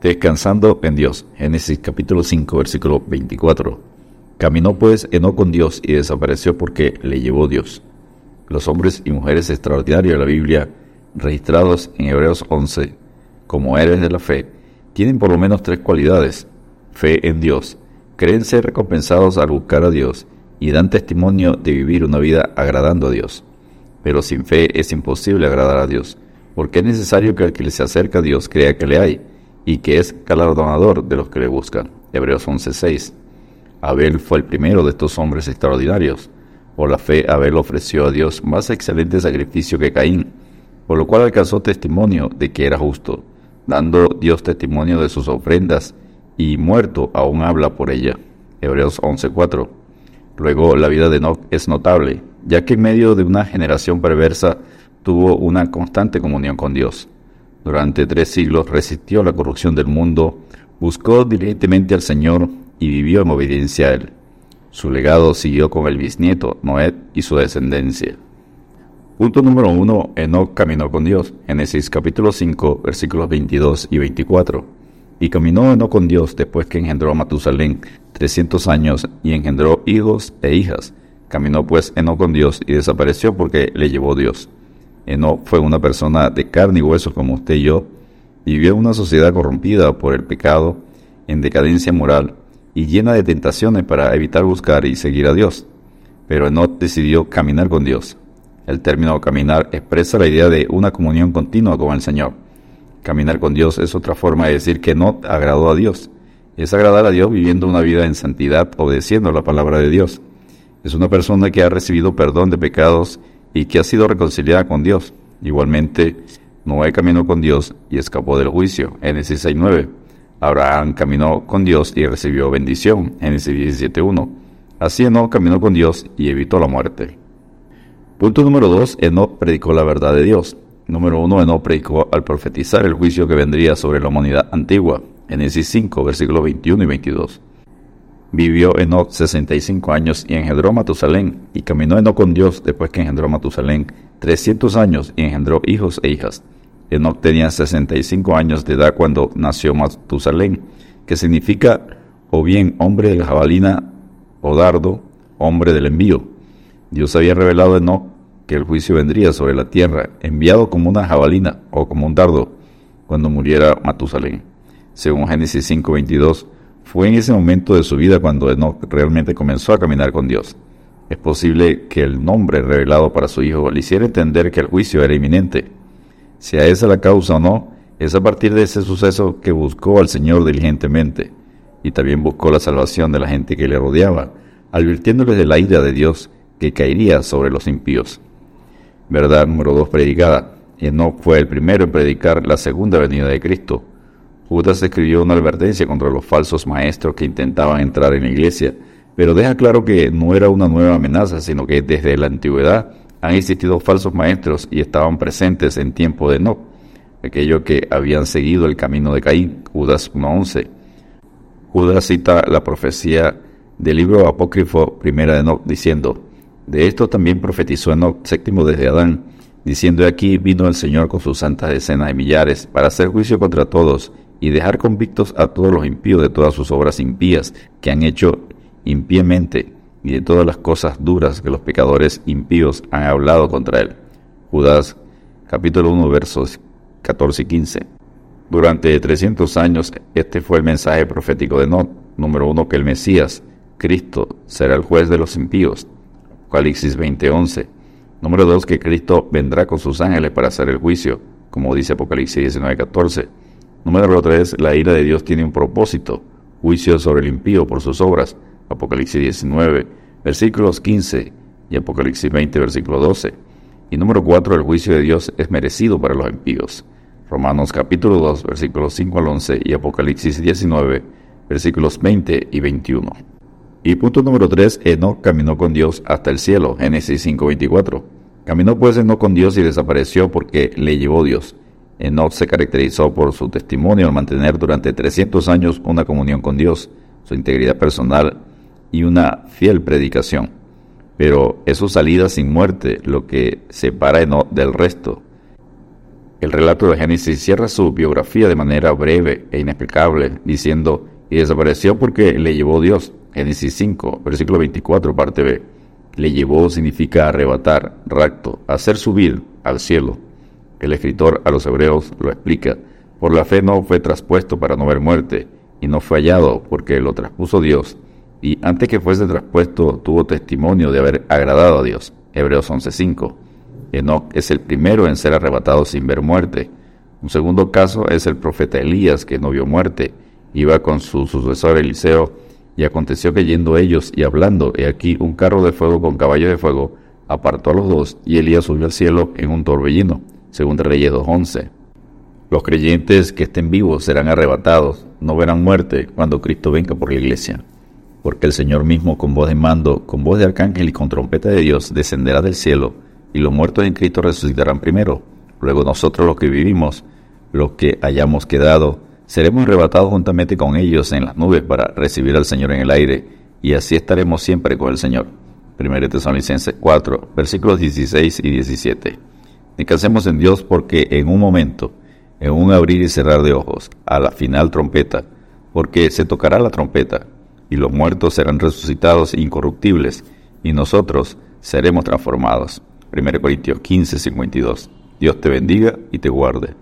Descansando en Dios. Génesis capítulo 5, versículo 24. Caminó pues Enoch con Dios y desapareció porque le llevó Dios. Los hombres y mujeres extraordinarios de la Biblia, registrados en Hebreos 11 como héroes de la fe, tienen por lo menos tres cualidades. Fe en Dios, creen ser recompensados al buscar a Dios y dan testimonio de vivir una vida agradando a Dios. Pero sin fe es imposible agradar a Dios, porque es necesario que el que se acerca a Dios crea que le hay y que es galardonador de los que le buscan. Hebreos 11:6. Abel fue el primero de estos hombres extraordinarios. Por la fe, Abel ofreció a Dios más excelente sacrificio que Caín, por lo cual alcanzó testimonio de que era justo, dando Dios testimonio de sus ofrendas, y muerto aún habla por ella. Hebreos 11:4. Luego, la vida de Enoch es notable, ya que en medio de una generación perversa tuvo una constante comunión con Dios. Durante tres siglos resistió la corrupción del mundo, buscó diligentemente al Señor y vivió en obediencia a Él. Su legado siguió con el bisnieto Noé y su descendencia. Punto número uno. Enoch caminó con Dios. Génesis capítulo 5, versículos 22 y 24. Y caminó Enoch con Dios después que engendró a Matusalén 300 años y engendró hijos e hijas. Caminó pues Enoch con Dios y desapareció porque le llevó Dios. Enoch fue una persona de carne y hueso como usted y yo, vivió en una sociedad corrompida por el pecado, en decadencia moral y llena de tentaciones para evitar buscar y seguir a Dios. Pero Enoch decidió caminar con Dios. El término caminar expresa la idea de una comunión continua con el Señor. Caminar con Dios es otra forma de decir que Enoch agradó a Dios. Es agradar a Dios viviendo una vida en santidad, obedeciendo la palabra de Dios. Es una persona que ha recibido perdón de pecados y que ha sido reconciliada con Dios. Igualmente, Noé caminó con Dios y escapó del juicio. Génesis 6.9. Abraham caminó con Dios y recibió bendición. Génesis 17.1. Así Enoch caminó con Dios y evitó la muerte. Punto número 2. Enoch predicó la verdad de Dios. Número 1. Enoch predicó al profetizar el juicio que vendría sobre la humanidad antigua. Génesis 5, versículos 21 y 22. Vivió Enoch 65 años y engendró Matusalén, y caminó Enoch con Dios después que engendró Matusalén 300 años y engendró hijos e hijas. Enoch tenía 65 años de edad cuando nació Matusalén, que significa o bien hombre de la jabalina o dardo, hombre del envío. Dios había revelado a Enoch que el juicio vendría sobre la tierra, enviado como una jabalina o como un dardo, cuando muriera Matusalén. Según Génesis 5:22, fue en ese momento de su vida cuando Enoch realmente comenzó a caminar con Dios. Es posible que el nombre revelado para su hijo le hiciera entender que el juicio era inminente. Sea esa la causa o no, es a partir de ese suceso que buscó al Señor diligentemente y también buscó la salvación de la gente que le rodeaba, advirtiéndoles de la ira de Dios que caería sobre los impíos. Verdad número 2 predicada. Enoch fue el primero en predicar la segunda venida de Cristo. Judas escribió una advertencia contra los falsos maestros que intentaban entrar en la iglesia, pero deja claro que no era una nueva amenaza, sino que desde la antigüedad han existido falsos maestros y estaban presentes en tiempo de Enoch, aquellos que habían seguido el camino de Caín, Judas 1.11. Judas cita la profecía del libro apócrifo primera de Enoch diciendo, de esto también profetizó Enoch séptimo desde Adán, diciendo aquí vino el Señor con sus santas decenas de millares para hacer juicio contra todos y dejar convictos a todos los impíos de todas sus obras impías que han hecho impíamente y de todas las cosas duras que los pecadores impíos han hablado contra él. Judas capítulo 1 versos 14 y 15. Durante 300 años este fue el mensaje profético de Not. Número uno, que el Mesías, Cristo, será el juez de los impíos. Apocalipsis 20:11. Número dos, que Cristo vendrá con sus ángeles para hacer el juicio, como dice Apocalipsis 19:14. Número 3. La ira de Dios tiene un propósito, juicio sobre el impío por sus obras. Apocalipsis 19, versículos 15 y Apocalipsis 20, versículo 12. Y número 4. El juicio de Dios es merecido para los impíos. Romanos capítulo 2, versículos 5 al 11 y Apocalipsis 19, versículos 20 y 21. Y punto número 3. Enoch caminó con Dios hasta el cielo. Génesis 5:24. Caminó pues Enoch con Dios y desapareció porque le llevó Dios. Enoch se caracterizó por su testimonio al mantener durante 300 años una comunión con Dios, su integridad personal y una fiel predicación. Pero es su salida sin muerte lo que separa a Enoch del resto. El relato de Génesis cierra su biografía de manera breve e inexplicable, diciendo, y desapareció porque le llevó Dios. Génesis 5, versículo 24, parte B. Le llevó significa arrebatar, rapto, hacer subir al cielo. El escritor a los hebreos lo explica. Por la fe no fue traspuesto para no ver muerte, y no fue hallado porque lo traspuso Dios y antes que fuese traspuesto tuvo testimonio de haber agradado a Dios. Hebreos 11:5. Enoch es el primero en ser arrebatado sin ver muerte. Un segundo caso es el profeta Elías, que no vio muerte. Iba con su sucesor Eliseo, y aconteció que yendo ellos y hablando, he aquí un carro de fuego con caballo de fuego, apartó a los dos, y Elías subió al cielo en un torbellino, según Reyes 2.11. Los creyentes que estén vivos serán arrebatados, no verán muerte cuando Cristo venga por la iglesia porque el Señor mismo con voz de mando, con voz de arcángel y con trompeta de Dios descenderá del cielo, y los muertos en Cristo resucitarán primero. Luego nosotros los que vivimos, los que hayamos quedado, seremos arrebatados juntamente con ellos en las nubes para recibir al Señor en el aire, y así estaremos siempre con el Señor. 1 Tesalonicenses 4, versículos 16 y 17. Descansemos en Dios porque en un momento, en un abrir y cerrar de ojos, a la final trompeta, porque se tocará la trompeta, y los muertos serán resucitados incorruptibles, y nosotros seremos transformados. 1 Corintios 15, 52. Dios te bendiga y te guarde.